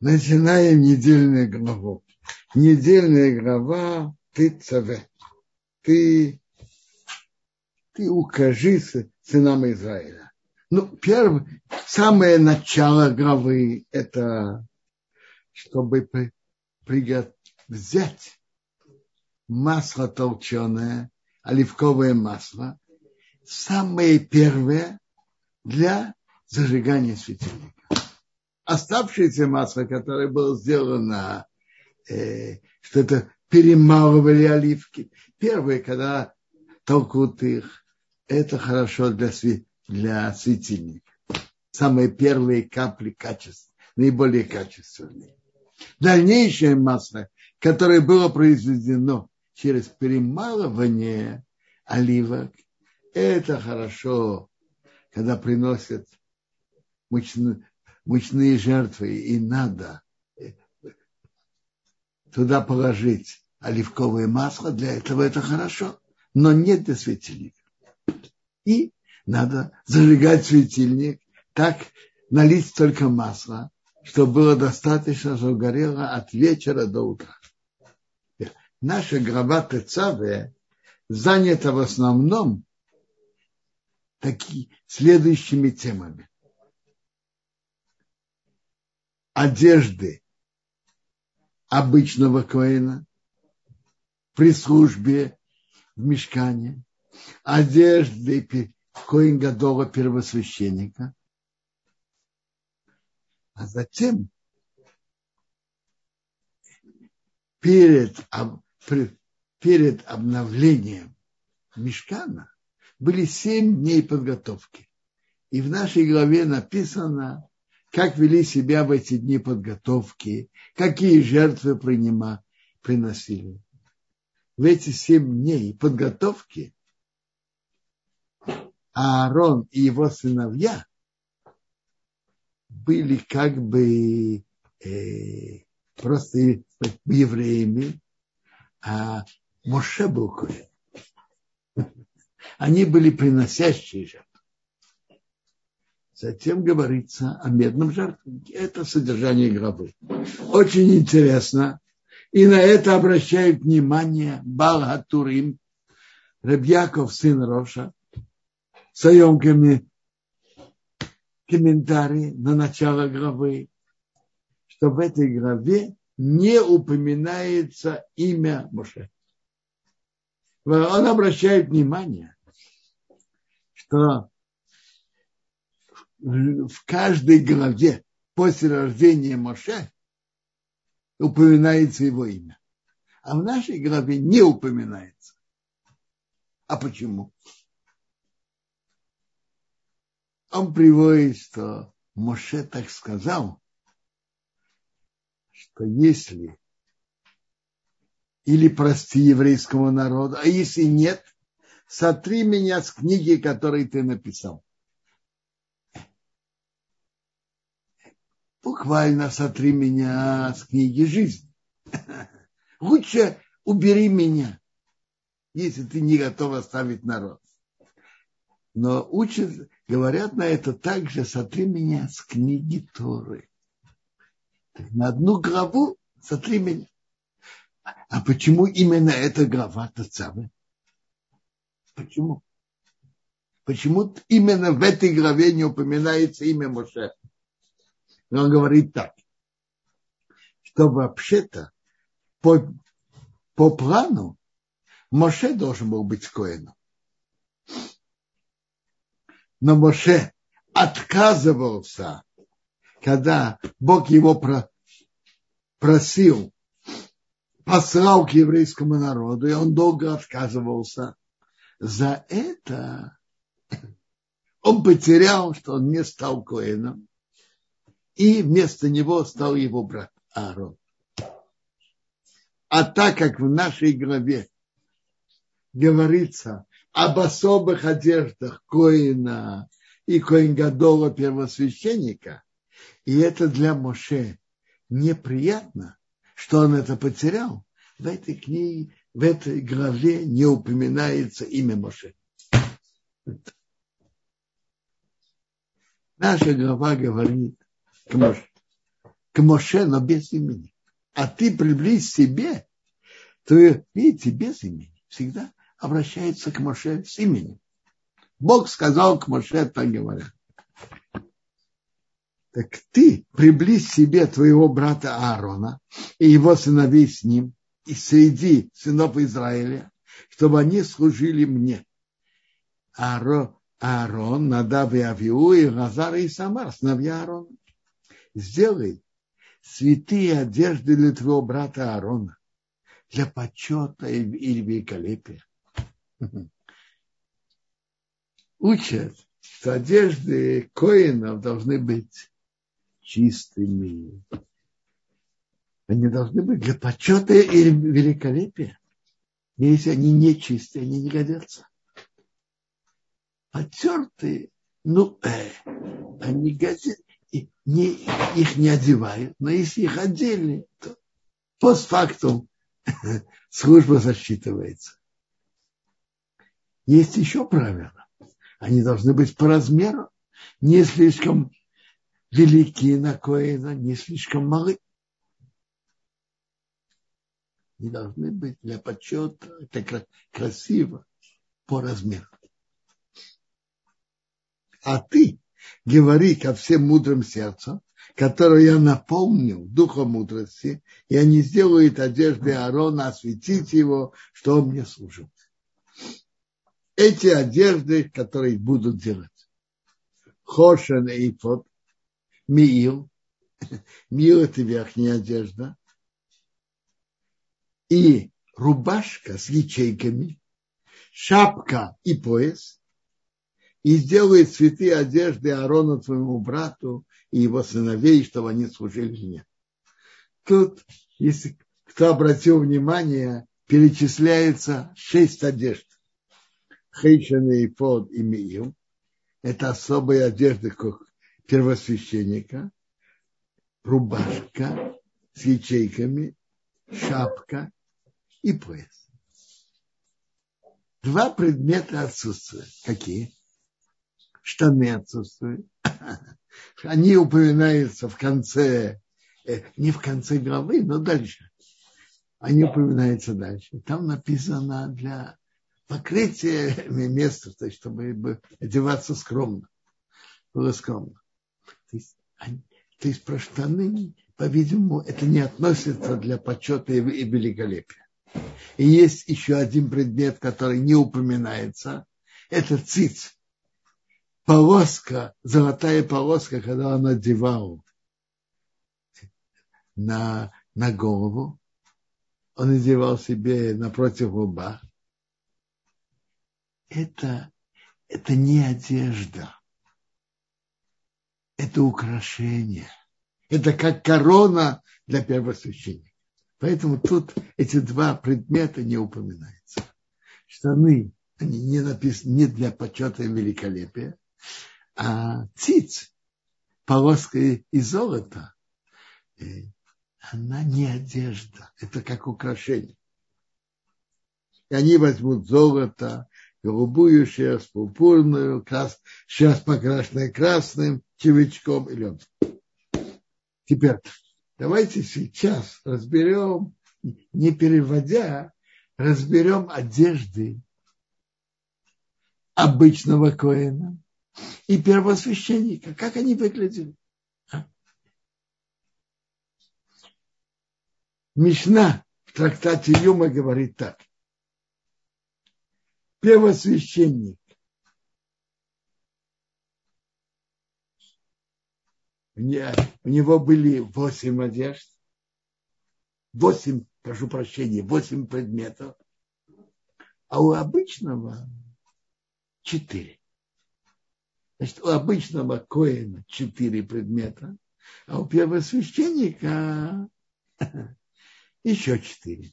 Начинаем недельную главу. Недельная глава ты цаве. Ты, ты укажи сынам Израиля. Ну, первое, самое начало главы это чтобы при, при, взять масло толченое, оливковое масло, самое первое для зажигания светильника оставшееся масло, которое было сделано, э, что это перемалывали оливки. Первые, когда толкут их, это хорошо для, для светильника. Самые первые капли качества, наиболее качественные. Дальнейшее масло, которое было произведено через перемалывание оливок, это хорошо, когда приносят мучную, мучные жертвы, и надо э, туда положить оливковое масло, для этого это хорошо, но не для светильника. И надо зажигать светильник, так налить только масло, чтобы было достаточно, чтобы горело от вечера до утра. Наша гроба Тецаве занята в основном такими следующими темами одежды обычного коина при службе в мешкане, одежды коин Гадола первосвященника, а затем перед, перед обновлением мешкана были семь дней подготовки. И в нашей главе написано, как вели себя в эти дни подготовки, какие жертвы принима, приносили. В эти семь дней подготовки Аарон и его сыновья были как бы э, просто евреями, а Моше был коин. Они были приносящие жертвы. Затем говорится о медном жертвеннике. Это содержание гробы. Очень интересно. И на это обращает внимание Балгатурим, Ребьяков, сын Роша, в своем комментарии на начало главы, что в этой главе не упоминается имя Моше. Он обращает внимание, что в каждой главе после рождения Моше упоминается его имя. А в нашей главе не упоминается. А почему? Он приводит, что Моше так сказал, что если или прости еврейскому народу, а если нет, сотри меня с книги, которой ты написал. Буквально сотри меня с книги жизни. Лучше убери меня, если ты не готов оставить народ. Но учат, говорят на это также, сотри меня с книги Торы. На одну главу сотри меня. А почему именно эта глава Тацавы? Почему? Почему именно в этой главе не упоминается имя Моше? Но он говорит так, что вообще-то по, по плану Моше должен был быть Коэном. Но Моше отказывался, когда Бог его про, просил, послал к еврейскому народу, и он долго отказывался. За это он потерял, что он не стал Коэном и вместо него стал его брат Аарон. А так как в нашей главе говорится об особых одеждах Коина и Коингадола первосвященника, и это для Моше неприятно, что он это потерял, в этой книге, в этой главе не упоминается имя Моше. Наша глава говорит, к, Моше, к Моше, но без имени. А ты приблизь себе, то, видите, без имени всегда обращается к Моше с именем. Бог сказал к Моше, так говорят. Так ты приблизь себе твоего брата Аарона и его сыновей с ним, и среди сынов Израиля, чтобы они служили мне. Аарон, Аарон Надав и Авиу, и Назар и Самар, сыновья Аарона. Сделай святые одежды для твоего брата Аарона, для почета или великолепия. Учат, что одежды коинов должны быть чистыми. Они должны быть для почета или великолепия. Если они не чистые, они не годятся. Потертые, ну, э, они годятся, не, их не одевают, но если их одели, то постфактум служба засчитывается. Есть еще правила. Они должны быть по размеру, не слишком великие на Коэна, не слишком малы. Не должны быть для почета, это красиво, по размеру. А ты говори ко всем мудрым сердцем, которое я наполнил духом мудрости, и они сделают одежды Аарона, осветить его, что он мне служит. Эти одежды, которые будут делать. Хошен и Фот, Миил. Миил – это верхняя одежда. И рубашка с ячейками, шапка и пояс. И сделает цветы одежды Аарона твоему брату и его сыновей, чтобы они служили мне. Тут, если кто обратил внимание, перечисляется шесть одежд. Хейшаны и под и Миил. Это особые одежды первосвященника, рубашка с ячейками, шапка и пояс. Два предмета отсутствуют. Какие? Штаны отсутствуют. Они упоминаются в конце, э, не в конце главы, но дальше. Они упоминаются дальше. Там написано для покрытия места, то есть, чтобы одеваться скромно. Было скромно. То есть, то есть про штаны, по-видимому, это не относится для почета и великолепия. И есть еще один предмет, который не упоминается. Это циц. Полоска, золотая полоска, когда он надевал на, на голову, он надевал себе напротив лба. Это, это не одежда это украшение. Это как корона для первосвященника. Поэтому тут эти два предмета не упоминаются. Штаны, они не написаны не для почета и великолепия, а циц, полоска из золота, э, она не одежда, это как украшение. И они возьмут золото, голубую шерсть, пурпурную, крас, шерсть покрашенная красным, червячком и лед. Теперь давайте сейчас разберем, не переводя, разберем одежды обычного коина и первосвященника, как они выглядели. А? Мишна в трактате Юма говорит так. Первосвященник у него были восемь одежд, восемь, прошу прощения, восемь предметов, а у обычного четыре. Значит, у обычного коина четыре предмета, а у первосвященника еще четыре.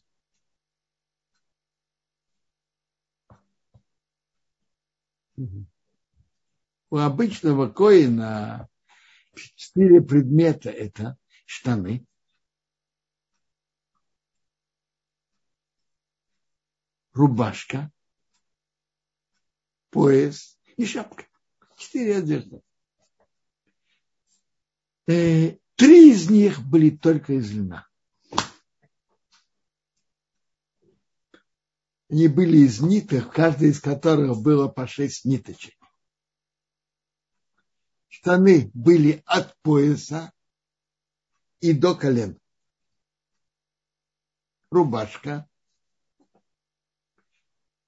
У обычного коина четыре предмета это штаны, рубашка, пояс и шапка. Четыре одежды. Э, Три из них были только из льна. Они были из ниток, каждый из которых было по шесть ниточек. Штаны были от пояса и до колен. Рубашка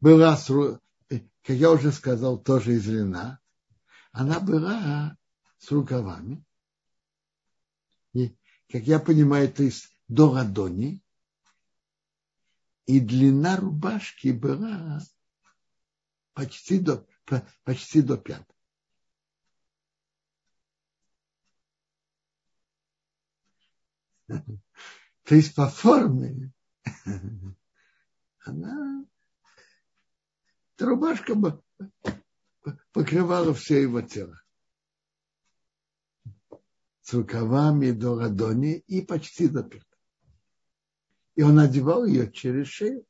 была, как я уже сказал, тоже из льна. Она была с рукавами. И, как я понимаю, то есть до ладони. И длина рубашки была почти до, почти до пят. То есть по форме она эта рубашка покрывала все его тело. С рукавами до ладони и почти до пят. И он одевал ее через шею.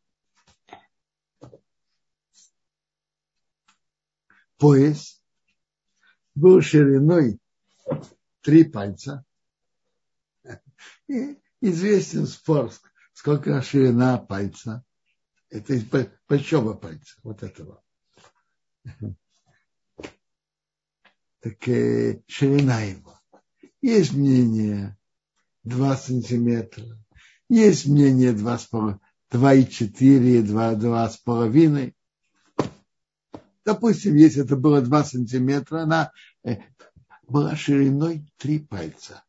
Пояс был шириной три пальца. И известен спор, сколько ширина пальца. Это из большого пальца, вот этого. Так э, ширина его. Есть мнение 2 сантиметра, есть мнение 2,4, 2, 2,5. Допустим, если это было 2 сантиметра, она э, была шириной 3 пальца.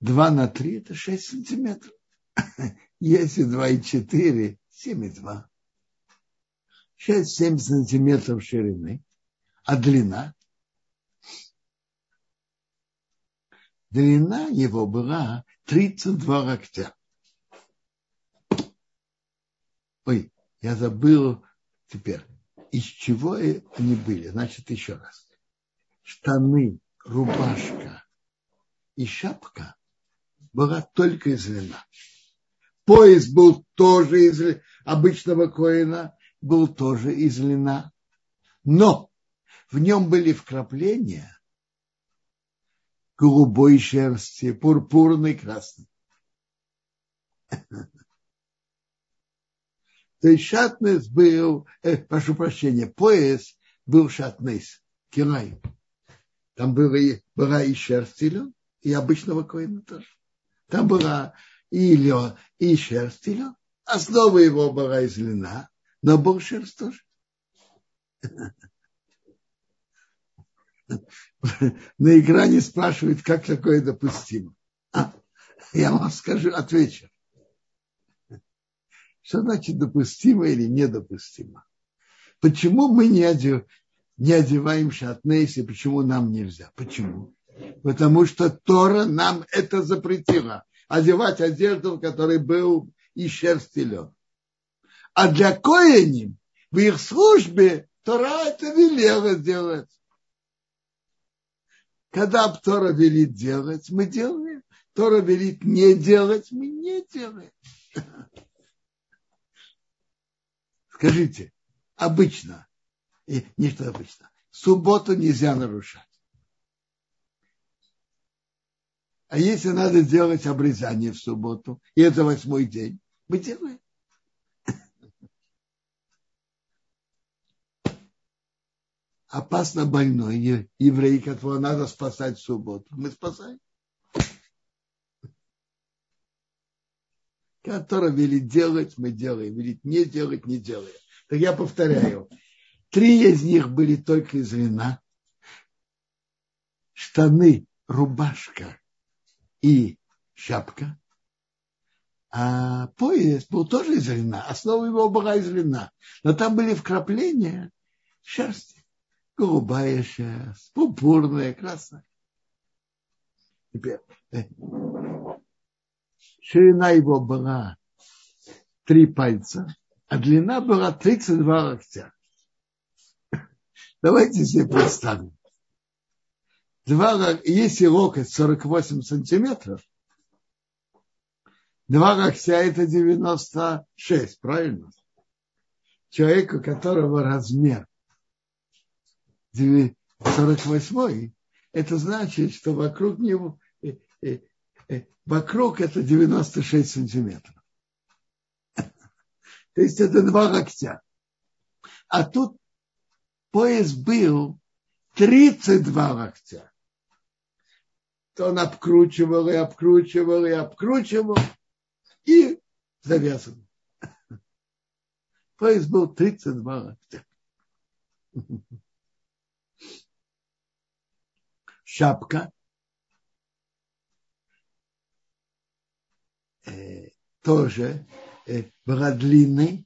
2 на 3 это 6 сантиметров. Если 2,4, 7,2. 6-7 сантиметров ширины, а длина? Длина его была 32 локтя. Ой, я забыл теперь, из чего они были. Значит, еще раз. Штаны, рубашка и шапка была только из льна. Пояс был тоже из обычного коина, был тоже из льна. Но в нем были вкрапления голубой шерсти, пурпурной, красной. То есть шатнес был, э, прошу прощения, пояс был шатнес, кирай. Там было, была и шерсть и обычного коина тоже. Там была и лед, и шерсть, и лед. Основа его была из льна, но был шерсть тоже. На экране спрашивают, как такое допустимо. А, я вам скажу, отвечу. Что значит допустимо или недопустимо? Почему мы не, одев, не одеваем шатнейс и почему нам нельзя? Почему? Потому что Тора нам это запретила. Одевать одежду, в которой был и шерсть и лед. А для коиним в их службе Тора это велела делать. Когда Тора велит делать, мы делаем. Тора велит не делать, мы не делаем. Скажите, обычно, и не что обычно, субботу нельзя нарушать. А если надо сделать обрезание в субботу, и это восьмой день, мы делаем. Опасно больной еврей, которого надо спасать в субботу. Мы спасаем. Который велит делать, мы делаем. Велит не делать, не делаем. Так я повторяю. Три из них были только из льна. Штаны, рубашка и шапка. А пояс был тоже из льна. Основа его была из льна. Но там были вкрапления шерсти. Голубая шерсть, пурпурная, красная. Теперь, э, ширина его была три пальца, а длина была 32 локтя. Давайте себе представим два, если локоть 48 сантиметров, два локтя это 96, правильно? Человеку, у которого размер 48, это значит, что вокруг него э, э, вокруг это 96 сантиметров. То есть это два локтя. А тут пояс был 32 локтя. То он обкручивал и обкручивал и обкручивал и завязывал. Пояс был 32 локтя. Шапка э, тоже э, была длинной,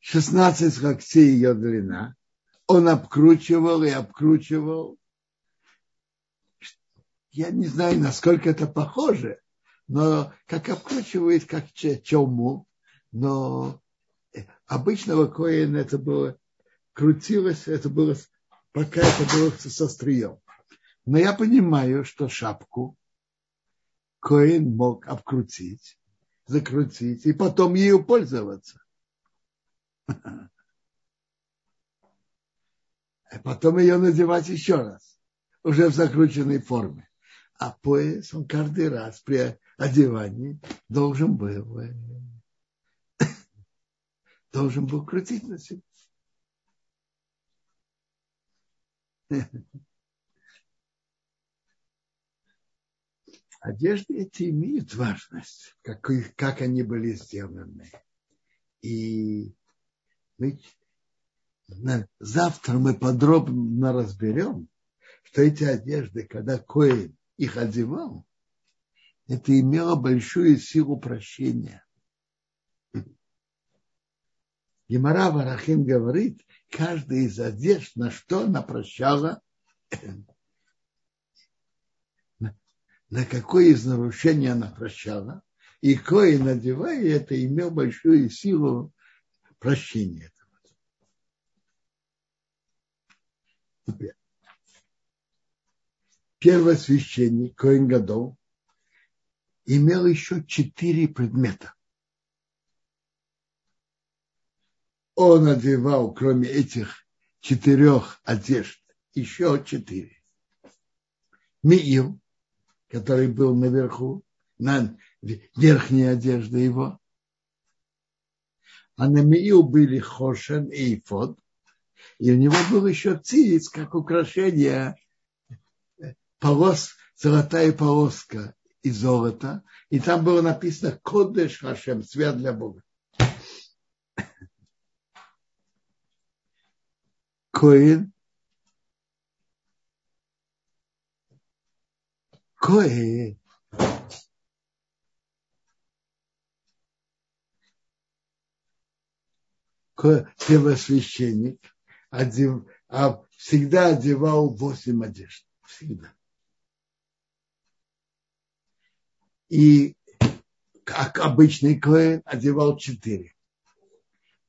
16 локтей ее длина. Он обкручивал и обкручивал. Я не знаю, насколько это похоже, но как обкручивает, как чему. Но обычного коина это было, крутилось, это было, пока это было со стрием. Но я понимаю, что шапку коин мог обкрутить, закрутить и потом ею пользоваться. А потом ее надевать еще раз, уже в закрученной форме. А пояс он каждый раз при одевании должен был, э, должен был крутить на себя. Одежды эти имеют важность, как, как они были сделаны. И мы, завтра мы подробно разберем, что эти одежды, когда Коин их одевал, это имело большую силу прощения. Гемара Варахин говорит, каждая из одежд, на что она прощала, на какое из нарушений она прощала, и кое надевая это, имел большую силу прощения Теперь. Первосвященник Коин Гадол имел еще четыре предмета. Он одевал, кроме этих четырех одежд, еще четыре. Миил, который был наверху, на верхней одежде его. А на Миил были Хошен и Ифод. И у него был еще циц, как украшение, полос, золотая полоска из золота. И там было написано Кодеш Хашем, свят для Бога. Коин Коэн первосвященник одев, а всегда одевал восемь одежд. Всегда. И как обычный Коэн одевал четыре.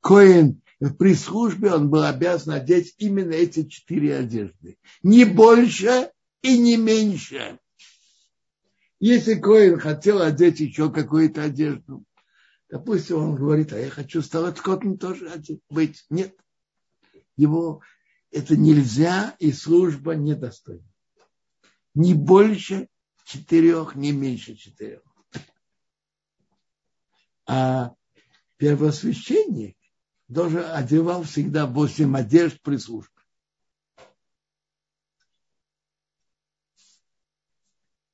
Коэн при службе он был обязан одеть именно эти четыре одежды. Не больше и не меньше. Если Коин хотел одеть еще какую-то одежду, допустим, он говорит, а я хочу стать котом тоже одеть, быть. Нет. Его это нельзя, и служба недостойна. Не больше четырех, не меньше четырех. А первосвященник должен одевал всегда восемь одежд при службе.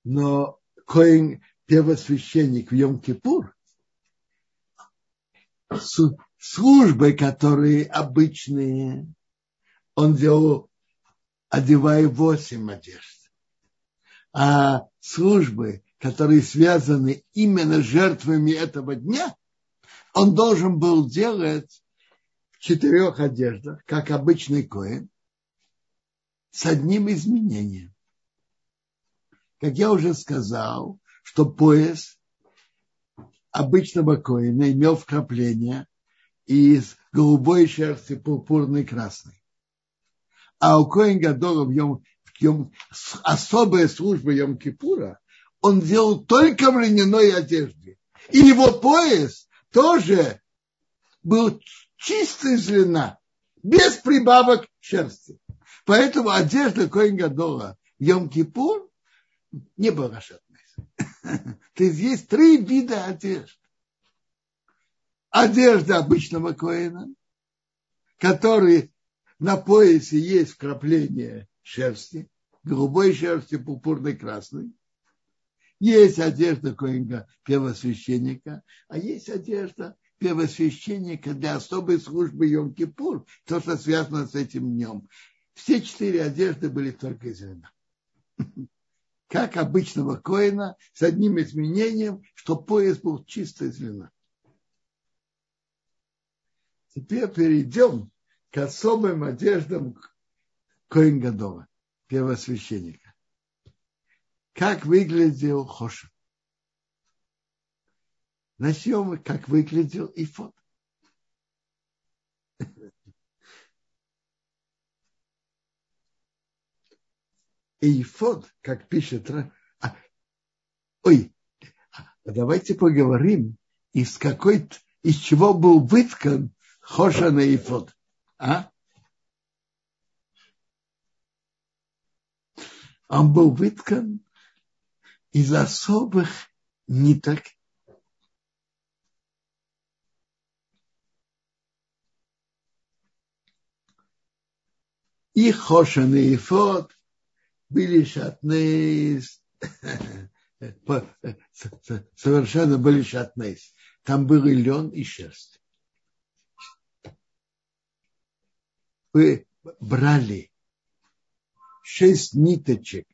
Но Коин, первосвященник в Йом-Кипур, службы, которые обычные, он делал, одевая восемь одежд. А службы, которые связаны именно с жертвами этого дня, он должен был делать четырех одеждах, как обычный коин, с одним изменением как я уже сказал, что пояс обычного коина имел вкрапление из голубой шерсти, пурпурной красной. А у Коин Гадола в Йом, в Йом, особая служба Йом Кипура он делал только в льняной одежде. И его пояс тоже был чистый из льна, без прибавок шерсти. Поэтому одежда Коин Гадола в Йом Кипур Не было шатнес. То есть есть три вида одежды. Одежда обычного коина, который на поясе есть вкрапление шерсти, голубой шерсти, пурпурной, красной. Есть одежда коинга первосвященника, а есть одежда первосвященника для особой службы Йом-Кипур, то, что связано с этим днем. Все четыре одежды были только из вина. Как обычного коина, с одним изменением, что пояс был чисто из вина. Теперь перейдем к особым одеждам Коин Гадола, первосвященника. Как выглядел Хоша? Начнем, как выглядел Ифот. Ифот, как пишет... А, ой, давайте поговорим, из какой из чего был выткан Хоша на Ифот. А? Он был выткан из особых ниток, и Хошан и Ифот были шатные, совершенно были шатные. Там был и лен, и шерсть. Вы брали шесть ниточек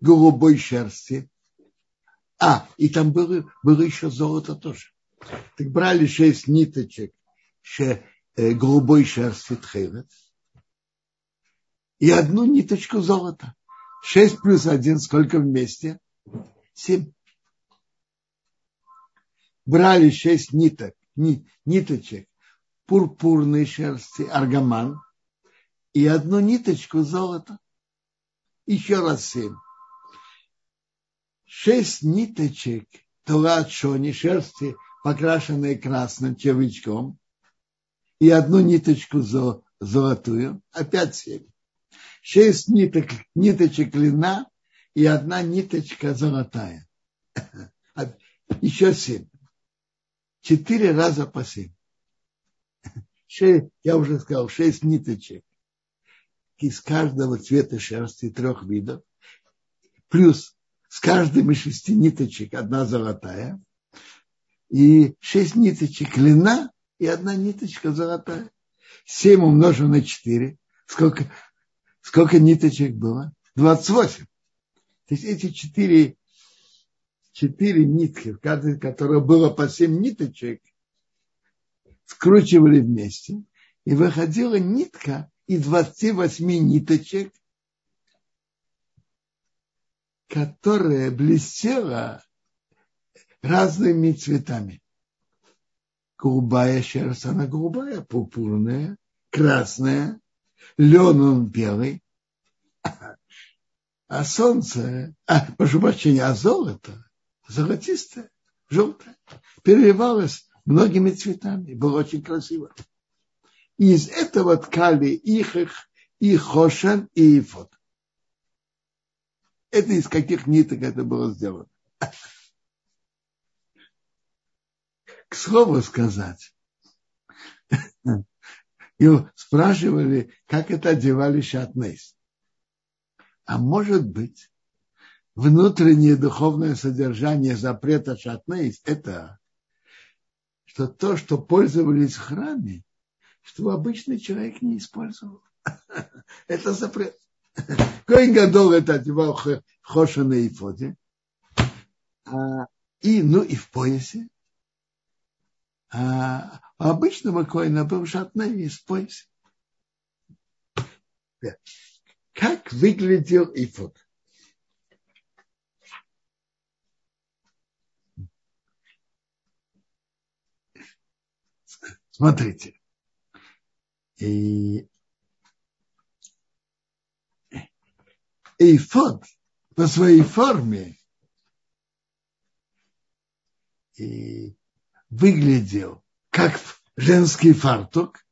голубой шерсти, а, и там было, было еще золото тоже. Так брали шесть ниточек э, голубой шерсти тхевет и одну ниточку золота. Шесть плюс один, сколько вместе? Семь. Брали шесть ниток, ни, ниточек пурпурной шерсти, аргаман, и одну ниточку золота. Еще раз семь шесть ниточек Тора Шони, шерсти, покрашенные красным червячком, и одну ниточку золотую, опять семь. Шесть ниток, ниточек льна и одна ниточка золотая. Еще семь. Четыре раза по семь. Шесть, я уже сказал, шесть ниточек из каждого цвета шерсти трех видов, плюс с каждой из шести ниточек одна золотая, и шесть ниточек льна и одна ниточка золотая. Семь умножим на четыре. Сколько, сколько ниточек было? Двадцать восемь. То есть эти четыре, четыре нитки, в каждой которой было по семь ниточек, скручивали вместе, и выходила нитка из 28 ниточек, которая блестела разными цветами. Голубая шерсть, она голубая, пурпурная, красная, лен он белый, а солнце, а, прошу прощения, а золото золотистое, желтое, переливалось многими цветами, было очень красиво. И из этого ткали их, и хошен, и ифот. Это из каких ниток это было сделано. К слову сказать, спрашивали, как это одевали шатнейс. А может быть, внутреннее духовное содержание запрета шатнейс – это что то, что пользовались в храме, что обычный человек не использовал. Это запрет. Коин Гадол это одевал Хоша на Ифоде. А, и, ну, и в поясе. А у обычного коина был шатный из пояса. Как выглядел Ифод? Смотрите. И эйфод по своей форме и выглядел как женский фартук,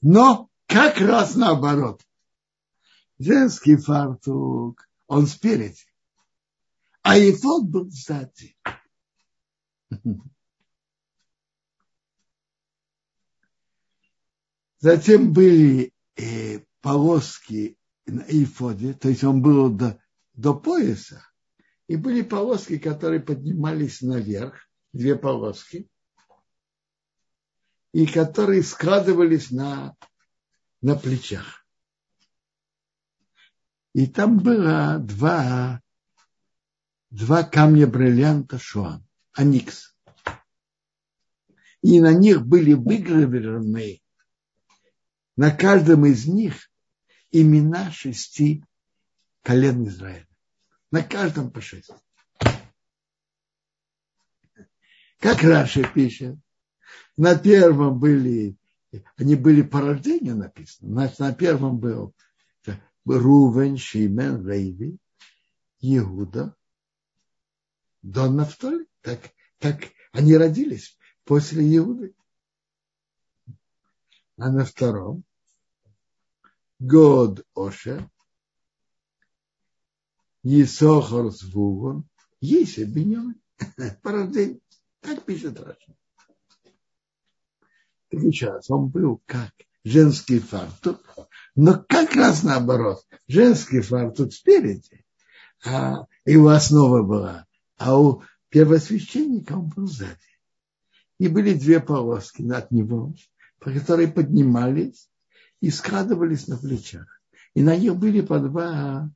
но как раз наоборот. женский фартук, он спереди. А ефот был сзади. Затем были э, полоски на эйфоде, то есть он был до, до пояса, и были полоски, которые поднимались наверх, две полоски, и которые складывались на, на плечах. И там было два, два камня бриллианта Шоан, Аникс. И на них были выгравированы, на каждом из них имена шести колен Израиля. На каждом по шесть. Как Раша пишет, на первом были, они были по рождению написаны. Значит, на первом был Рувен, Шимен, Рейви, Иуда, Дон Нафтали. Так, так они родились после Иуды. А на втором Год Оша, Есохар Звугон, Еся Беньон, по рождению. Так пишет Раша. Так сейчас он был как женский фартук, но как раз наоборот. Женский фартук спереди, а его основа была, а у первосвященника он был сзади. И были две полоски над него, по которой поднимались и складывались на плечах. И на них были по два,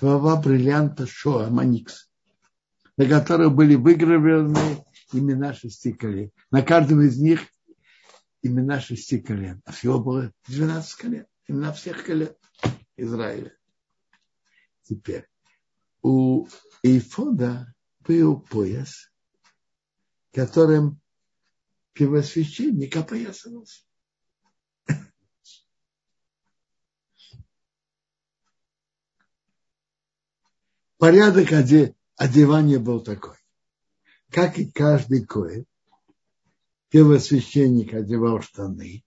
два бриллианта Шоа, Маникс, на которых были выгравированы имена шести колен. На каждом из них имена шести колен. А всего было 12 колен. Имена всех колен Израиля. Теперь у Эйфода был пояс, которым первосвященник опоясывался. порядок одевания был такой. Как и каждый коин, первосвященник одевал штаны,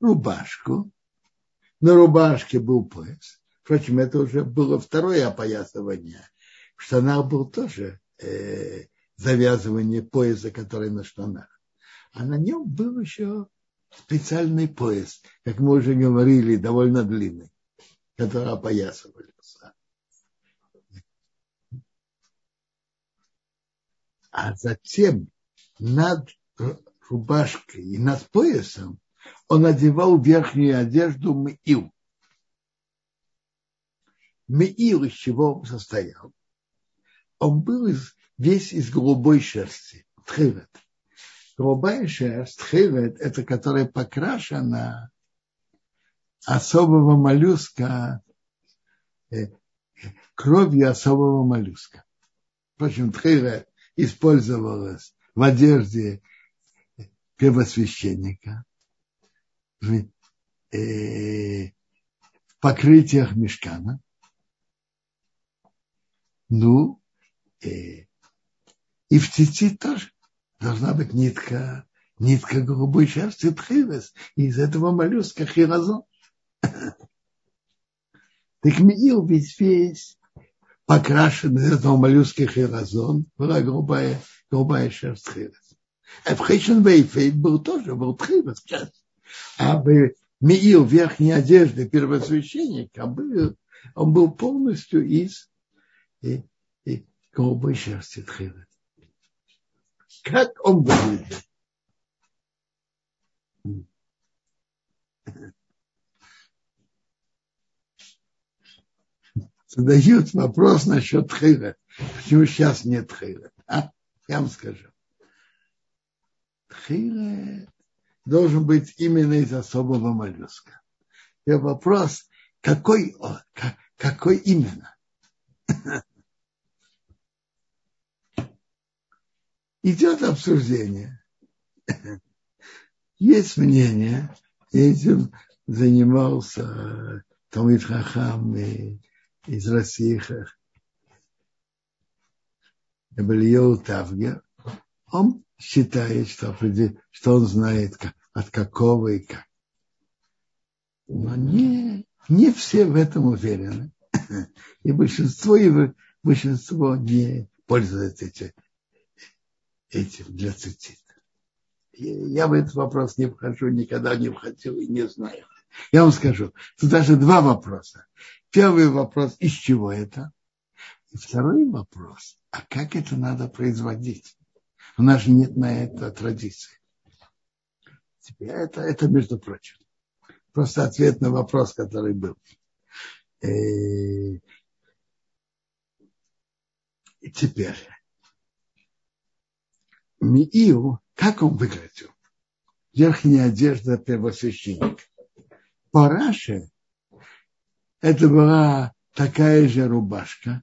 рубашку, на рубашке был пояс. Впрочем, это уже было второе опоясывание. В штанах был тоже э, завязывание пояса, который на штанах. А на нем был еще специальный пояс, как мы уже говорили, довольно длинный, который опоясывали. а затем над рубашкой и над поясом он одевал верхнюю одежду миил. Миил из чего он состоял? Он был из, весь из голубой шерсти, тхивет. Голубая шерсть, тхивет, это которая покрашена особого моллюска, э, кровью особого моллюска. Впрочем, тхивет использовалось в одежде первосвященника, э, в покрытиях мешкана. Ну, э, и в цицит тоже должна быть нитка, нитка голубой шерсти тхивес, из этого моллюска хиразон. Так Миил ведь весь покрашен из этого моллюска хиразон, была голубая, голубая шерсть хирос. А в Хейшенвейфе был тоже, был хирос, а в Миил верхней одежды первосвященника был, он был полностью из и, и голубой шерсти тхилы. Как он выглядит? задают вопрос насчет тхейра. Почему сейчас нет тхейра? А? Я вам скажу. Тхейра должен быть именно из особого моллюска. И вопрос, какой, какой именно? Идет обсуждение. Есть мнение, этим занимался Талмит Хахам из России Эбельеу Тавгер, он считает, что, что он знает, от какого и как. Но не, Не все в этом уверены. И большинство, и большинство не пользуется этим, этим для цитит. Я в этот вопрос не вхожу, никогда не входил и не знаю. Я вам скажу, тут даже два вопроса. Первый вопрос, из чего это? И второй вопрос, а как это надо производить? У нас же нет на это традиции. Теперь это, это между прочим. Просто ответ на вопрос, который был. И э, теперь. Миил, как он выглядел? Верхняя одежда первосвященника. По Раше это была такая же рубашка,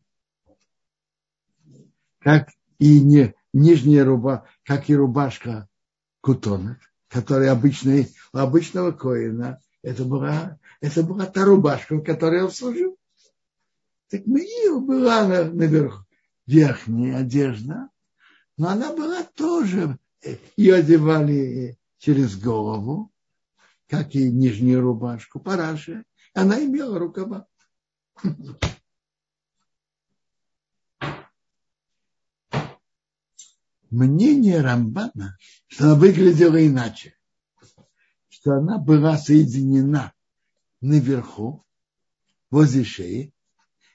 как и не, нижняя рубашка, как и рубашка кутонок, которая обычный, у обычного коина, это была, это была та рубашка, в которой он служил. Так Меил была на, наверху верхняя одежда, но она была тоже, ее одевали через голову, как и нижнюю рубашку, параши. Она имела рукава. Мнение Рамбана, что она выглядела иначе, что она была соединена наверху, возле шеи,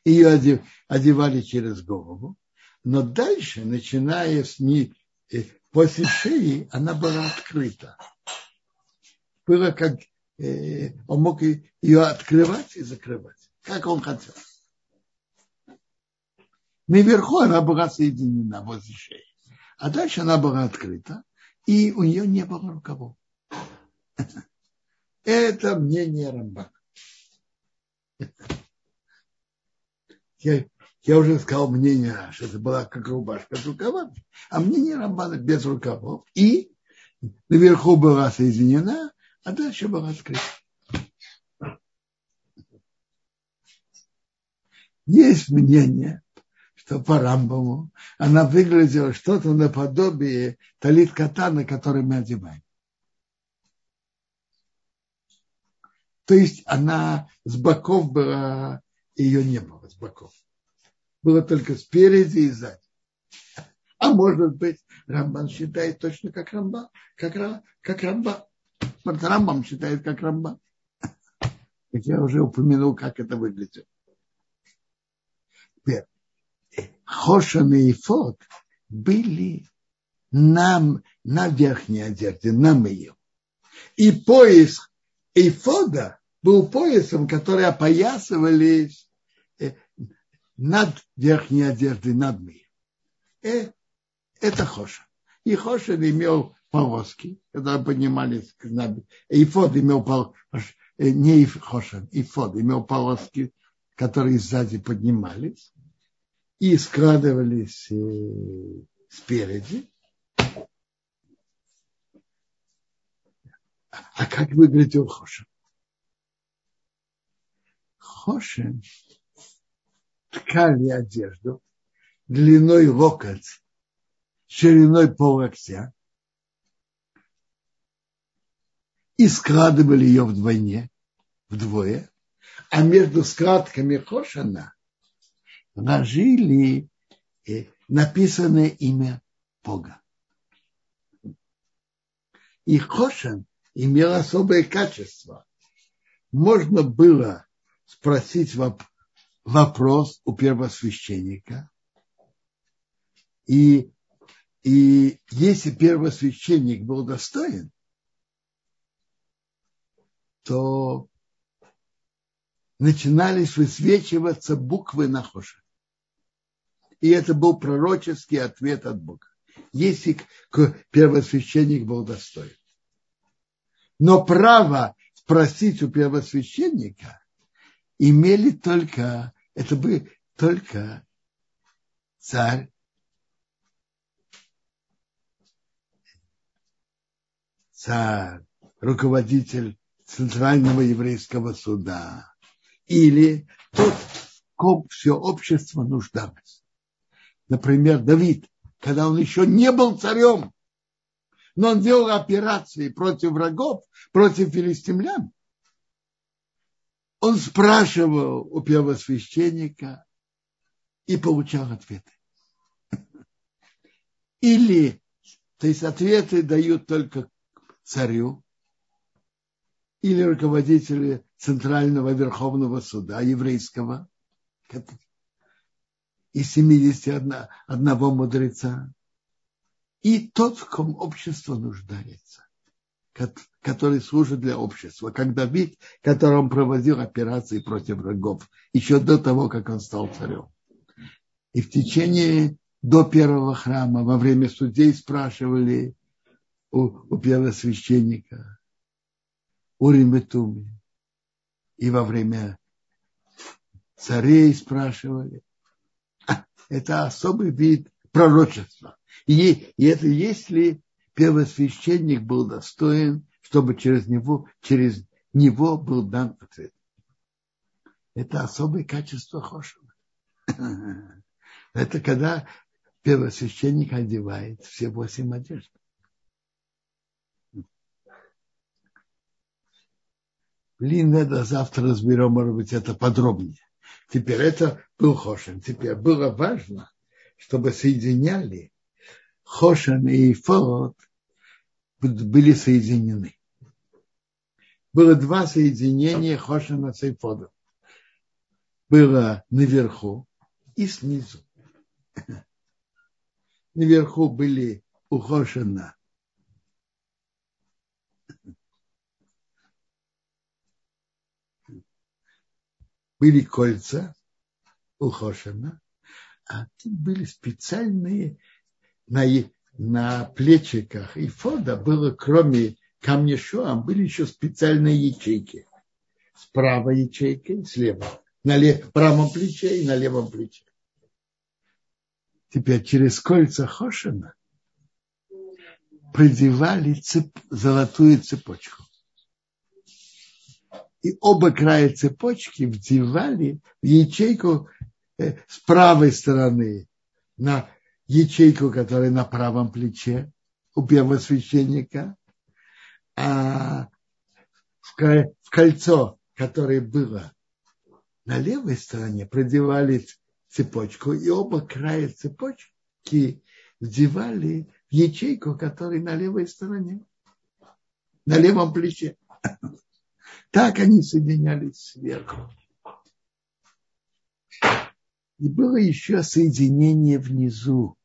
ее одевали через голову, но дальше, начиная с ней, э, после шеи, она была открыта. Было как э, он мог ее открывать и закрывать, как он хотел. Наверху она была соединена возле шеи. А дальше она была открыта, и у нее не было рукавов. Это мнение Рамбана. Я, я уже сказал мнение, что это была как рубашка с рукавами, а мнение Рамбана без рукавов. И наверху была соединена, а дальше была открыта. Есть мнение, что по Рамбаму она выглядела что-то наподобие талит кота, на который мы одеваем. То есть она с боков была, ее не было с боков. Было только спереди и сзади. А может быть, Рамбан считает точно как Рамбан, как, как Рамбан. Рамбам считает как Рамбан. Как я уже упомянул, как это выглядит. Теперь, Хошан и Фот были нам на верхней одежде, на ее. И пояс Эйфода был поясом, который опоясывались э, над верхней одеждой, над миром. Э, это Хоша. И Хоша имел полоски, когда поднимались к набе. Эйфод имел полоски, э, не Хошан, Эйфод имел полоски, которые сзади поднимались и складывались спереди. А как выглядел Хошем? Хошем ткали одежду длиной локоть, шириной пол локтя и складывали ее вдвойне, вдвое, а между складками Хошена ложили э, написанное имя Бога. И Хошен имел особое качество. Можно было спросить вопрос у первосвященника, и, и если первосвященник был достоин, то начинались высвечиваться буквы на хоше. И это был пророческий ответ от Бога, если первосвященник был достоин. Но право спросить у первосвященника имели только, это бы только царь, царь, руководитель Центрального еврейского суда или тот, ком все общество нуждалось. Например, Давид, когда он еще не был царем, но он делал операции против врагов, против филистимлян. он спрашивал у первосвященника и получал ответы. Или, то есть ответы дают только царю, или руководителю Центрального Верховного Суда еврейского, из 71 одного мудреца, и тот, в ком общество нуждается, который служит для общества, как Давид, который он проводил операции против врагов, еще до того, как он стал царем. И в течение до первого храма, во время судей спрашивали у, у первосвященника, Урим и Туми. И во время царей спрашивали. Это особый вид пророчества. И, и это если первосвященник был достоин, чтобы через него, через него был дан ответ. Это особое качество Хошева. Это когда первосвященник одевает все восемь одежд. Блин, это завтра разберем, может быть, это подробнее. Теперь это был Хошин. Теперь было важно, чтобы соединяли Хошин и Фод были соединены. Было два соединения Хошина с Эйфодом. Было наверху и снизу. Наверху были у Хошина были кольца у а тут были специальные на, на плечиках и фода было, кроме камня шуам, были еще специальные ячейки. Справа ячейка и слева. На лев, правом плече и на левом плече. Теперь через кольца Хошина продевали цеп, золотую цепочку и оба края цепочки вдевали в ячейку э, с правой стороны на ячейку, которая на правом плече у первосвященника, а в кольцо, которое было на левой стороне, продевали цепочку, и оба края цепочки вдевали в ячейку, которая на левой стороне, на левом плече. Так они соединялись сверху. И было еще соединение внизу.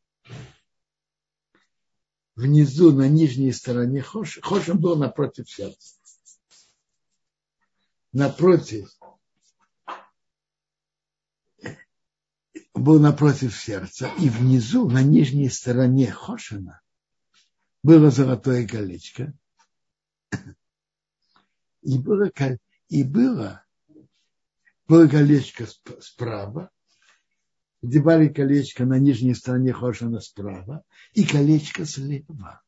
Внизу, на нижней стороне Хош. Хошем был напротив сердца. Напротив. Был напротив сердца. И внизу, на нижней стороне Хошина, было золотое колечко и было, и было, было колечко справа, вдевали колечко на нижней стороне Хошина справа и колечко слева.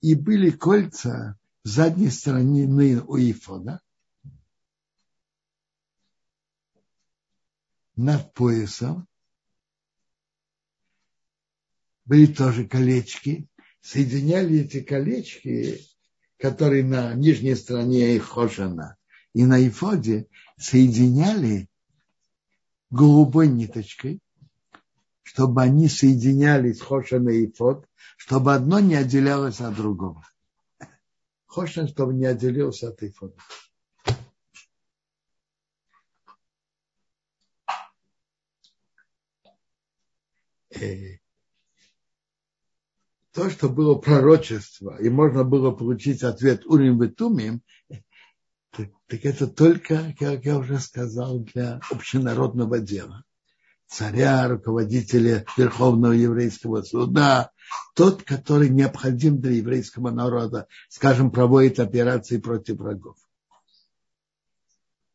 И были кольца в задней стороне у Ифода, над поясом. Были тоже колечки. Соединяли эти колечки который на нижней стороне Хошана и на Ифоде соединяли голубой ниточкой, чтобы они соединялись Хошана и Ифод, чтобы одно не отделялось от другого. Хошан, чтобы не отделился от Ифода. Э, то, что было пророчество, и можно было получить ответ Урим Ветумим, так, так это только, как я уже сказал, для общенародного дела. Царя, руководителя Верховного еврейского суда, тот, который необходим для еврейского народа, скажем, проводит операции против врагов.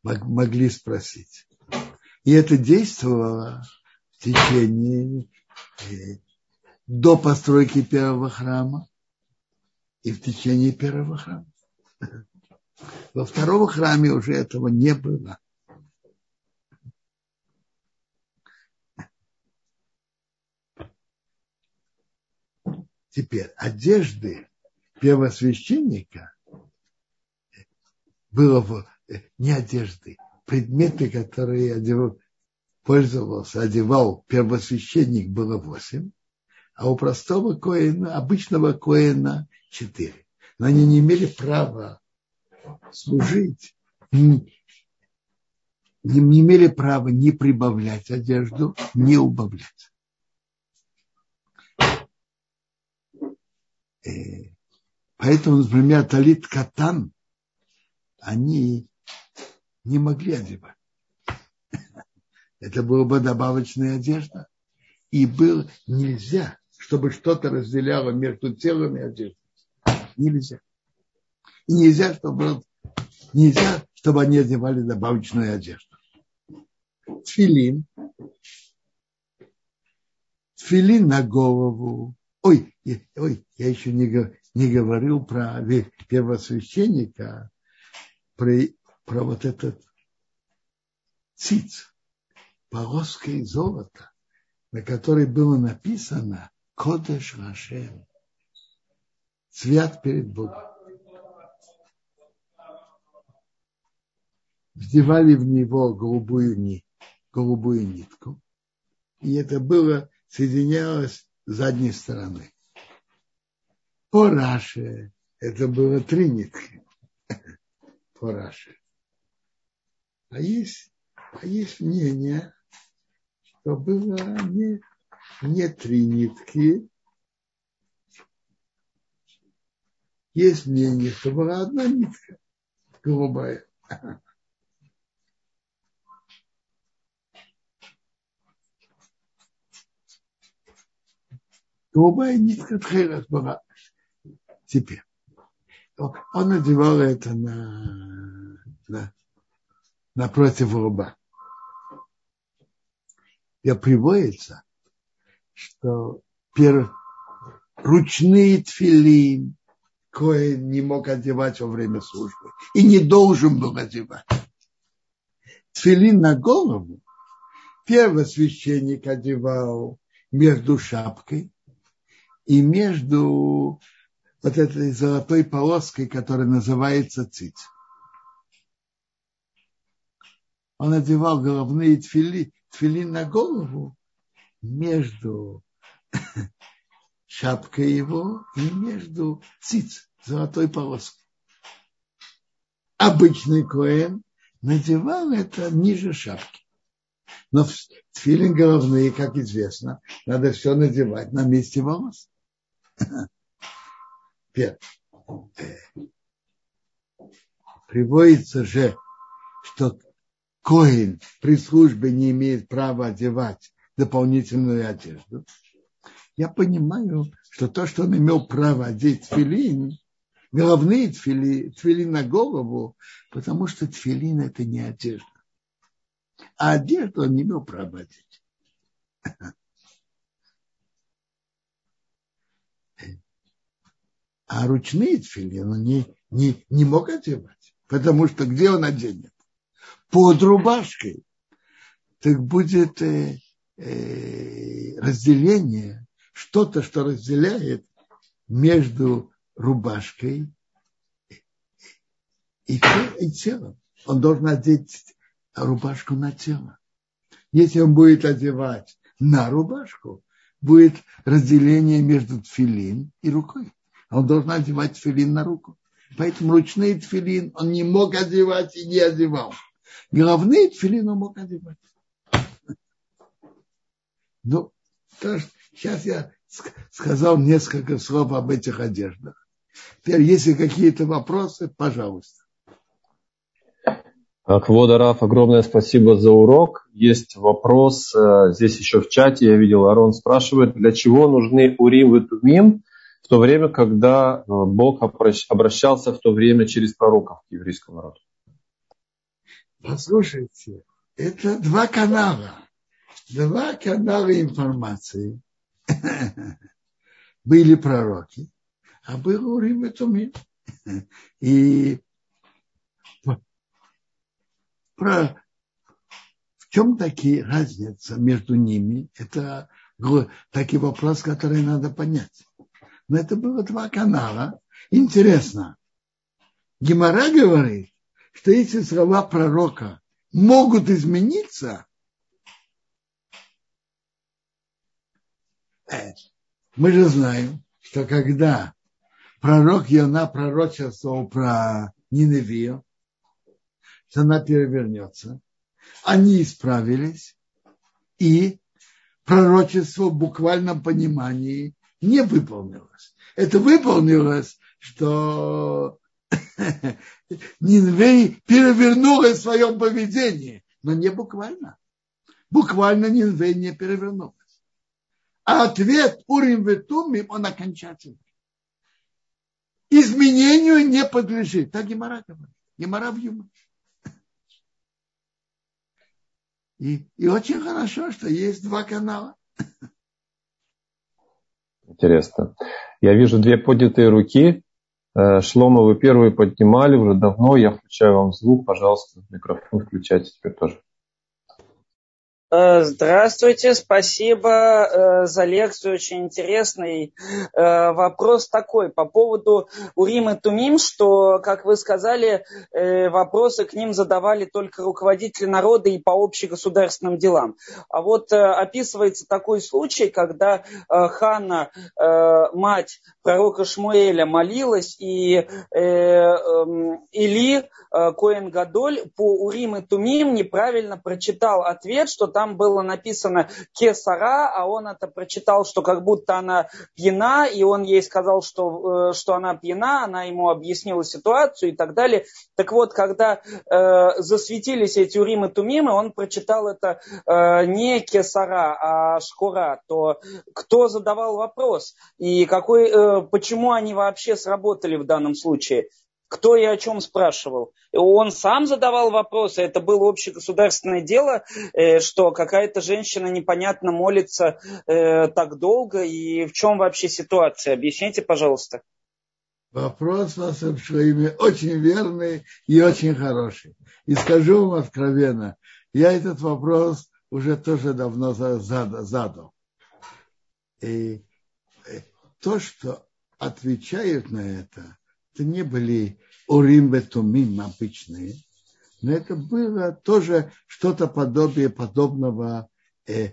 Могли спросить. И это действовало в течение э, до постройки первого храма и в течение первого храма. Во втором храме уже этого не было. Теперь одежды первосвященника было не одежды, предметы, которые одевал, пользовался, одевал первосвященник, было восемь, а у простого коина, обычного коина четыре. Но они не имели права служить, не, не имели права не прибавлять одежду, не убавлять. Э, поэтому, например, талит катан, они не могли одевать. Это была бы добавочная одежда. И было нельзя, чтобы что-то разделяло между телом и одеждой. Нельзя. И нельзя, чтобы, нельзя, чтобы они одевали добавочную одежду. Тфилин. Тфилин на голову. Ой, ой, я еще не, не говорил про первосвященника, про, про вот этот циц, полоска из золота, на которой было написано Кодеш Рашем, свят перед Богом. Вдевали в него голубую, нить, голубую нитку, и это было, соединялось с задней стороны. По Раше это было три нитки. По Раше. А есть, а есть мнение, что было не, не три нитки. Есть мнение, что была одна нитка голубая. Голубая нитка Тхейрас была. Теперь. Он надевал это на, на напротив лба. И приводится, что пер... ручные тфилин кое не мог одевать во время службы и не должен был одевать. Тфилин на голову первый священник одевал между шапкой и между вот этой золотой полоской, которая называется циц он одевал головные тфили, тфили на голову между шапкой его и между циц, золотой полоской. Обычный коэн надевал это ниже шапки. Но тфилин головные, как известно, надо все надевать на месте волос. Первое. Приводится же, что Коин при службе не имеет права одевать дополнительную одежду, я понимаю, что то, что он имел право одеть тфилин, головные тфили, тфилин на голову, потому что тфилин это не одежда. А одежду он не имел права одеть. А ручные тфилин он не, не, не мог одевать, потому что где он оденет? под рубашкой, так будет э, разделение, что-то, что разделяет между рубашкой и, и телом. Он должен одеть рубашку на тело. Если он будет одевать на рубашку, будет разделение между тфилин и рукой. Он должен одевать тфилин на руку. Поэтому ручный тфилин он не мог одевать и не одевал головные тфилин он мог одевать. Ну, сейчас я сказал несколько слов об этих одеждах. Теперь, если какие-то вопросы, пожалуйста. Квода Раф, огромное спасибо за урок. Есть вопрос э, здесь еще в чате. Я видел, Арон спрашивает, для чего нужны Урим и Тумим в то время, когда э, Бог обращался в то время через пророков к еврейскому народу? Послушайте, это два канала. Два канала информации. Были пророки, а был Урим и Тумим. И про, в чем такие разница между ними? Это такой вопрос, который надо понять. Но это было два канала. Интересно. Гимара говорит, что эти слова пророка могут измениться, мы же знаем, что когда пророк Йона пророчествовал про Ниневию, что она перевернется, они исправились, и пророчество в буквальном понимании не выполнилось. Это выполнилось, что Нинвей перевернула в своем поведении, но не буквально. Буквально Нинвей не перевернулась. А ответ Урим Ветумим, он окончательный. Изменению не подлежит. Так Гемара говорит. Гемара в. И, и очень хорошо, что есть два канала. Интересно. Я вижу две поднятые руки. Э, Шлома, вы первые поднимали уже давно. Я включаю вам звук. Пожалуйста, микрофон включайте теперь тоже. Э, здравствуйте, спасибо э, за лекцию, очень интересный. Э, вопрос такой по поводу Урим и Тумим, что, как вы сказали, вопросы к ним задавали только руководители народа и по общегосударственным делам. А вот описывается такой случай, когда Ханна, мать пророка Шмуэля, молилась, и эм, Или, Коэн Гадоль, по Урим и Тумим неправильно прочитал ответ, что там там было написано Кесара, а он это прочитал, что как будто она пьяна, и он ей сказал, что, э, что она пьяна, она ему объяснила ситуацию и так далее. Так вот, когда э, засветились эти Урим и Тумимы, он прочитал это э, не Кесара, а Шкура, то кто задавал вопрос и какой, э, почему они вообще сработали в данном случае? Кто и о чем спрашивал. Он сам задавал вопросы, это было общегосударственное дело, э, что какая-то женщина непонятно молится э, так долго, и в чем вообще ситуация? Объясните, пожалуйста. Вопрос вас Шлейме очень верный и очень хороший. И скажу вам откровенно, я этот вопрос уже тоже давно задал. И э, то, что отвечают на это, это не были Урим Бетумим обычные, но это было тоже что-то подобие подобного э,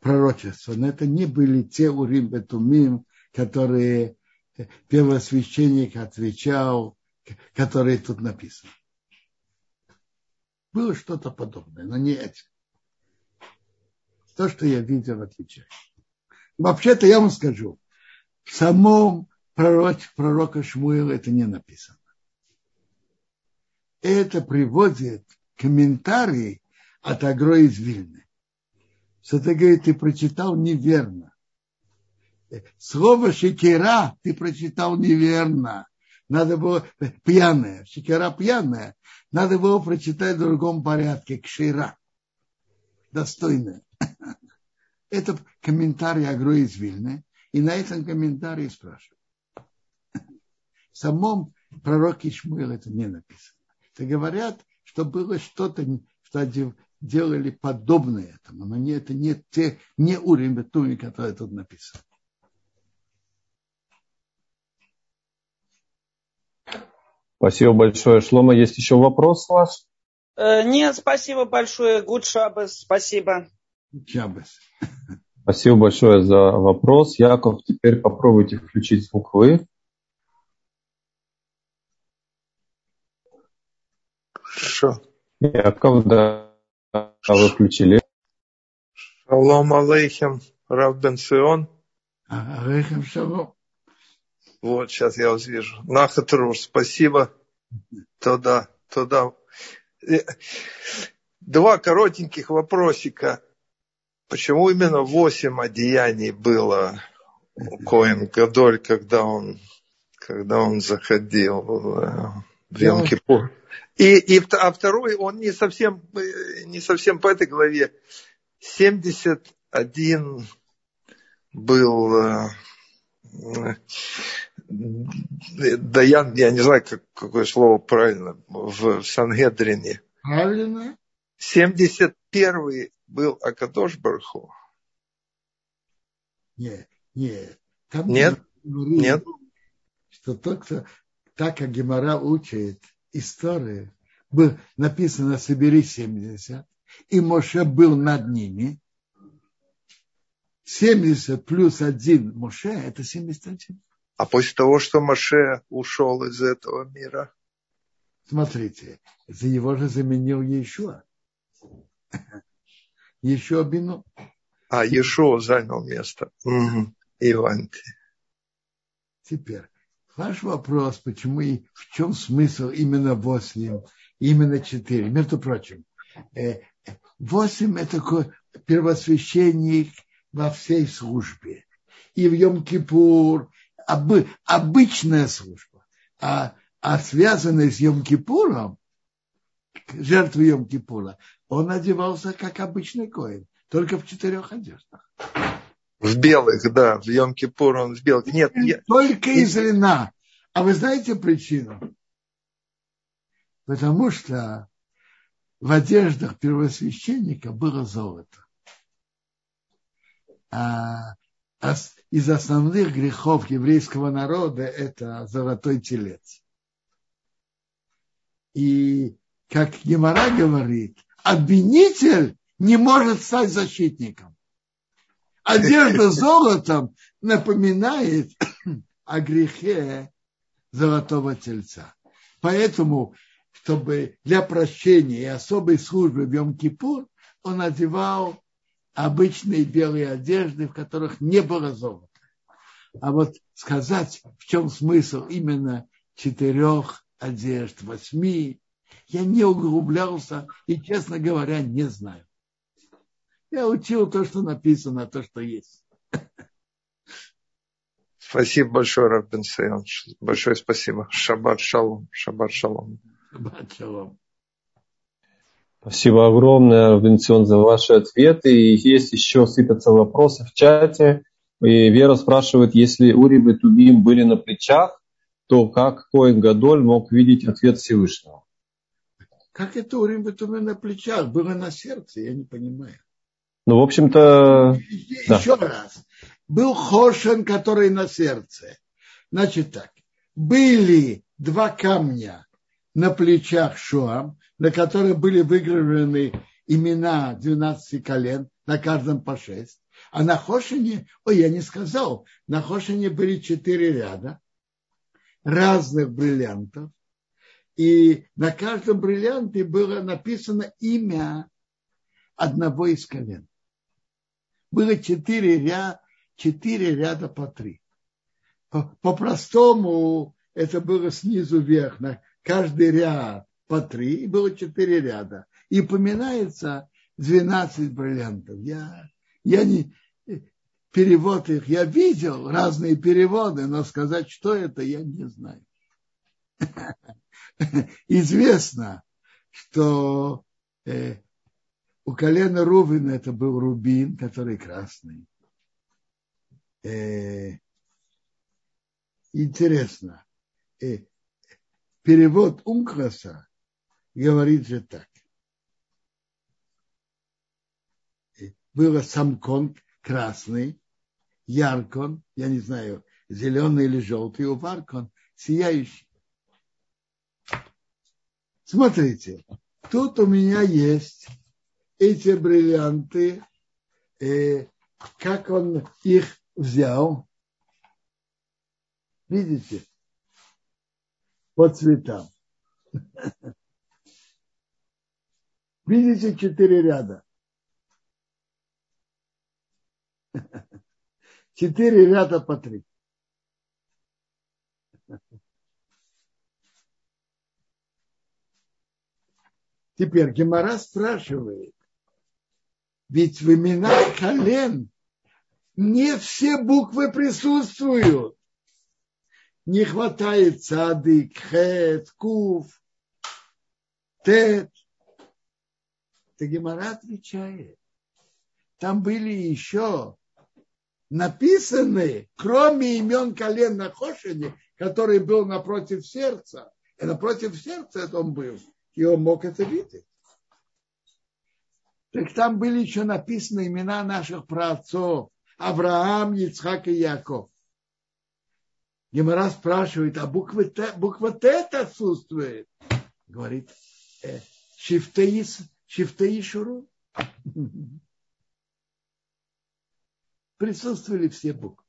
пророчества. Но это не были те Урим Бетумим, которые э, первосвященник отвечал, которые тут написаны. Было что-то подобное, но не это. То, что я видел, отвечает. Вообще-то я вам скажу, в самом пророк, пророка Шмуила это не написано. Это приводит комментарий от Агро из Вильны. Что ты, говорит, ты прочитал неверно. Слово шекера ты прочитал неверно. Надо было пьяная, шекера пьяная. Надо было прочитать в другом порядке, кшира. Достойная. Это комментарий Агро из Вильны. И на этом комментарии спрашивают самом пророке Ишмуэл это не написано. Это говорят, что было что-то, что делали подобное этому, но не, это не те, не уровень Бетуми, которые тут написаны. Спасибо большое, Шлома. Есть еще вопрос у вас? Э, нет, спасибо большое. Гуд Шабас, спасибо. Шабас. Спасибо большое за вопрос. Яков, теперь попробуйте включить звук вы. Хорошо. Яков, да, а вы включили. Шалом алейхим, Рав Бен Сион. Алейхим шалом. Вот, сейчас я вас вижу. Нахатруш, спасибо. Туда, туда. Э, два коротеньких вопросика. Почему именно восемь одеяний было у Коэн Гадоль, когда он, когда он заходил в Йом-Кипур? И, и, а второй, он не совсем, э, не совсем по этой главе. 71 был э, Даян, я не знаю, как, какое слово правильно, в, в Сангедрине. Правильно. 71 был Акадош Барху. Нет, нет. Там нет, нет. Что тот, кто так как Гемора учит, истории, был написано «собери 70», и Моше был над ними, 70 плюс один Моше – это 71. А после того, что Моше ушел из этого мира? Смотрите, за его же заменил Иешуа. Еще Бину. А, Иешуа занял место. Угу. Иванти. Теперь, ваш вопрос, почему и в чем смысл именно 8, именно 4. Между прочим, 8 э, это первосвященник во всей службе. И в Йом-Кипур обы, обычная служба. А, а связанная с Йом-Кипуром, жертвой Йом-Кипура, он одевался как обычный коин, только в четырех одеждах. В белых, да, в Йом-Кипур он в белых. Нет, я... Только из льна. А вы знаете причину? Потому что в одеждах первосвященника было золото. А, из основных грехов еврейского народа это золотой телец. И как Гемора говорит, обвинитель не может стать защитником. Одежда золотом напоминает о грехе золотого тельца. Поэтому, чтобы для прощения и особой службы в Йом-Кипур, он одевал обычные белые одежды, в которых не было золота. А вот сказать, в чем смысл именно четырех одежд, восьми, я не углублялся и, честно говоря, не знаю. Я учил то, что написано, то, что есть. Спасибо большое, Рабин Сайон. Большое спасибо. Шаббат шалом. Шаббат шалом. Шаббат шалом. Спасибо огромное, Равденцион, за ваши ответы. И есть еще сыпятся вопросы в чате. И Вера спрашивает, если Урим и Тубим были на плечах, то как Коин Гадоль мог видеть ответ Всевышнего? Как это Урим и Тубим на плечах? Было на сердце, я не понимаю. Ну, в общем-то... Еще да. раз. Был Хошен, который на сердце. Значит так. Были два камня на плечах Шуам, на которых были выгравированы имена 12 колен, на каждом по 6. А на Хошине, ой, я не сказал, на Хошине были четыре ряда разных бриллиантов. И на каждом бриллианте было написано имя одного из колен. Было четыре ряда, четыре ряда по три. По-простому это было снизу вверх. На каждый ряд по три, и было четыре ряда. И упоминается 12 бриллиантов. Я, я не, перевод их, я видел разные переводы, но сказать, что это, я не знаю. Известно, что э, у колена Рувина это был рубин, который красный. Э, интересно. Э, перевод Ункраса говорит же так. Было самкон красный, яркон, я не знаю, зеленый или желтый, у варкон сияющий. Смотрите, тут у меня есть эти бриллианты, э, как он их взял. Видите? По цветам. Видите четыре ряда? Четыре ряда по три. Теперь Гемора спрашивает, ведь в именах колен не все буквы присутствуют. Не хватает цадык, хет, кув, тет. То Гемора отвечает. Там были еще написаны, кроме имен колен на Хошине, который был напротив сердца, и напротив сердца это он был, и он мог это видеть. Так там были еще написаны имена наших праотцов. Авраам, Ицхак и Яков. Гемора спрашивает, а буква Т, буква Т отсутствует? Говорит, э, Шифтаи, Шифтаи Шуру. Присутствовали все буквы.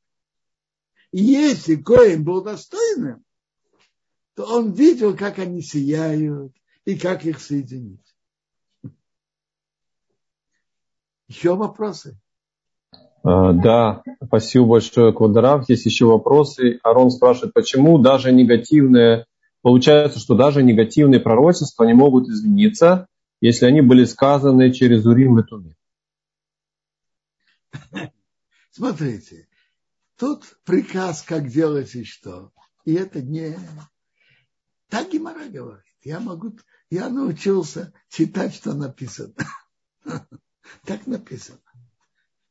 И если Коин был достойным, то он видел, как они сияют и как их соединить. Еще вопросы? А, да, спасибо большое, Квадорав. Есть еще вопросы. Арон спрашивает, почему даже негативные, получается, что даже негативные пророчества не могут измениться, если они были сказаны через Урим и Тумим. Смотрите, тут приказ, как делать и что. И это не... Так Гимара говорит. Я могу... Я научился читать, что написано. Так написано.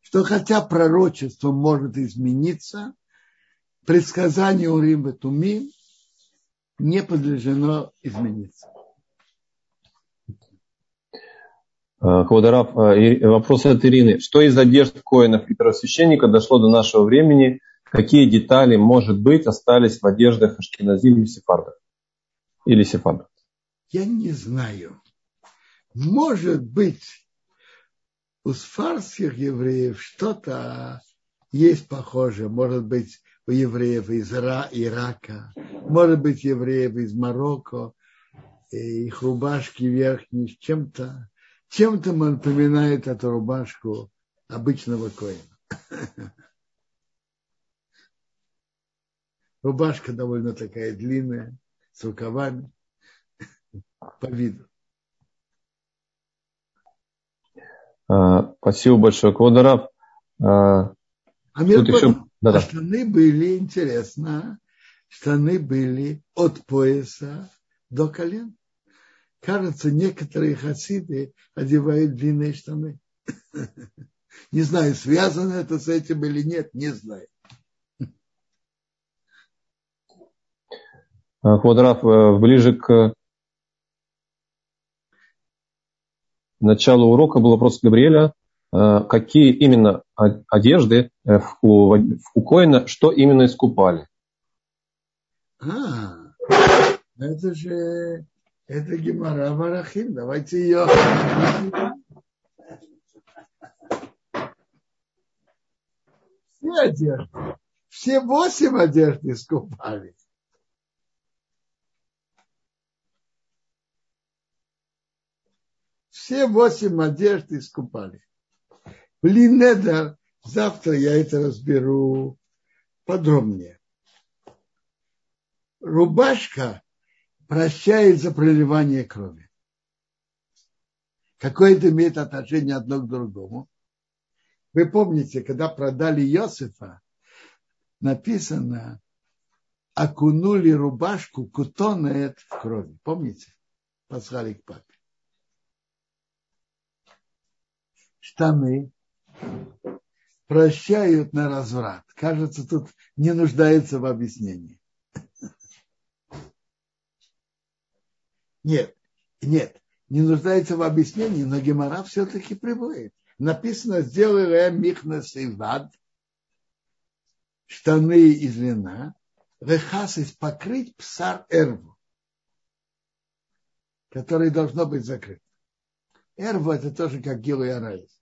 Что хотя пророчество может измениться, предсказание Урим и Тумим не подлежено измениться. Хвадарав, э, вопрос от Ирины. Что из одежд коинов и первосвященника дошло до нашего времени? Какие детали, может быть, остались в одеждах Ашкиназим и Сефардов? Или Сефардов? Я не знаю. Может быть, у сфарских евреев что-то есть похожее. Может быть, у евреев из Ирака, может быть, евреев из Марокко, их рубашки верхние с чем-то чем-то напоминает эту рубашку обычного коина. Рубашка довольно такая длинная, с рукавами, по виду. А, спасибо большое, Квадаров. А, а между еще... да, да. штаны были, интересно, штаны были от пояса до колен. Кажется, некоторые хасиды одевают длинные штаны. Не знаю, связано это с этим или нет, не знаю. А, Квадрат, э, ближе к началу урока был вопрос Габриэля. Э, какие именно одежды э, у, у Коина, что именно искупали? А, это же это Гемора Марахим. Давайте ее. Все одежды. Все восемь одежд искупали. Все восемь одежд искупали. Блин, Недер, завтра я это разберу подробнее. Рубашка прощает за проливание крови. Какое это имеет отношение одно к другому? Вы помните, когда продали Иосифа, написано, окунули рубашку кутонет в крови. Помните? Послали к папе. Штаны прощают на разврат. Кажется, тут не нуждается в объяснении. Нет, нет, не нуждается в объяснении, но Гемора все-таки приводит. Написано, сделай я михнес и вад, штаны из льна, рехасис покрыть псар эрву, который должно быть закрыт. Эрву это тоже как гилу и арайс.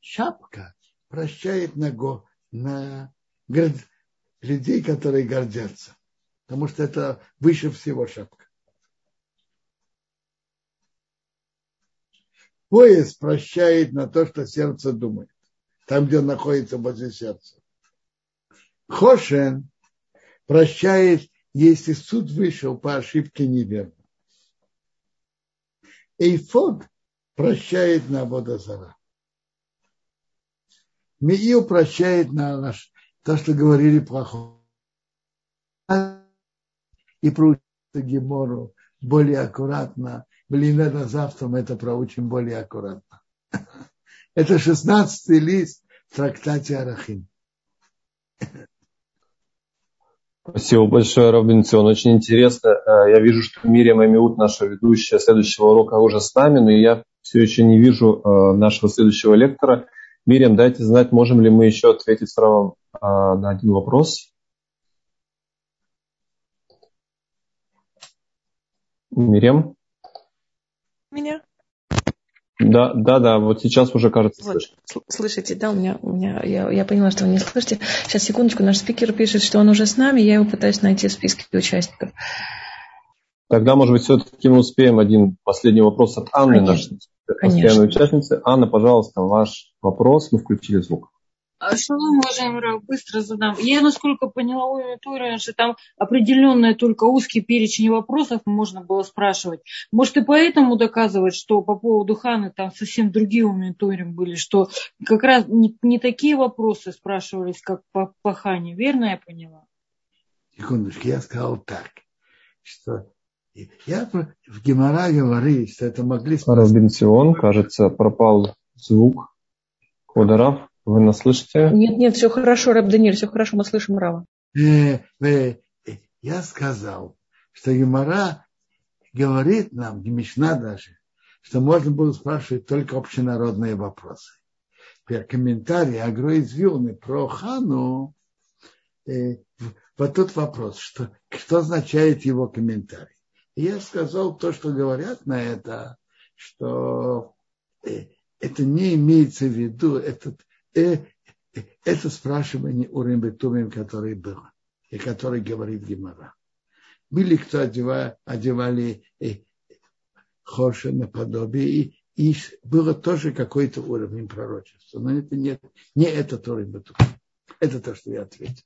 Шапка прощает на, го, на людей, которые гордятся. Потому что это выше всего шапка. Пояс прощает на то, что сердце думает. Там, где он находится возле сердца. Хошен прощает, если суд вышел по ошибке неверно. Эйфод прощает на водозара. Миил прощает на наш, то, что говорили плохо. И проучится Гемору более аккуратно Блин, это завтра мы это проучим более аккуратно. Это шестнадцатый лист в трактате Арахим. Спасибо большое, Робинсон. Очень интересно. Э, я вижу, что Мирия Мамиут, наша ведущая следующего урока, уже с нами, но я все еще не вижу э, нашего следующего лектора. Мириам, дайте знать, можем ли мы еще ответить сразу э, на один вопрос. Мириам? Меня? Да, да, да, вот сейчас уже кажется вот, Слышите, да, у меня, у меня я, я поняла, что вы не слышите. Сейчас, секундочку, наш спикер пишет, что он уже с нами, я его пытаюсь найти в списке участников. Тогда, может быть, все-таки мы успеем один последний вопрос от Анны, Конечно. нашей постоянной участницы. Анна, пожалуйста, ваш вопрос. Мы включили звук. Шалом, уважаемый Рав, быстро задам. Я, насколько поняла у Торы, что там определенный только узкий перечень вопросов можно было спрашивать. Может, и поэтому доказывать, что по поводу Ханы там совсем другие у Торим были, что как раз не, не такие вопросы спрашивались, как по, по Хане. Верно я поняла? Секундочку, я сказал так, что я в Гемора говорю, что это могли... Равбинцион, кажется, пропал звук. Ходорав. Вы нас слышите? Нет, нет, все хорошо, Раб Даниэль, все хорошо, мы слышим Рава. Э, э, я сказал, что Юмара говорит нам, не Мишна даже, что можно было спрашивать только общенародные вопросы. Комментарий Агро из Вилны про Хану, э, вот тут вопрос, что, что означает его комментарий. И я сказал то, что говорят на это, что э, это не имеется в виду, этот э, это спрашивание у Рембетумим, который был, и который говорит Гимара. Были, кто одевали, одевали э, хоши наподобие, и, и было тоже какой-то уровень пророчества. Но это нет, не этот уровень Бетумим. Это то, что я ответил.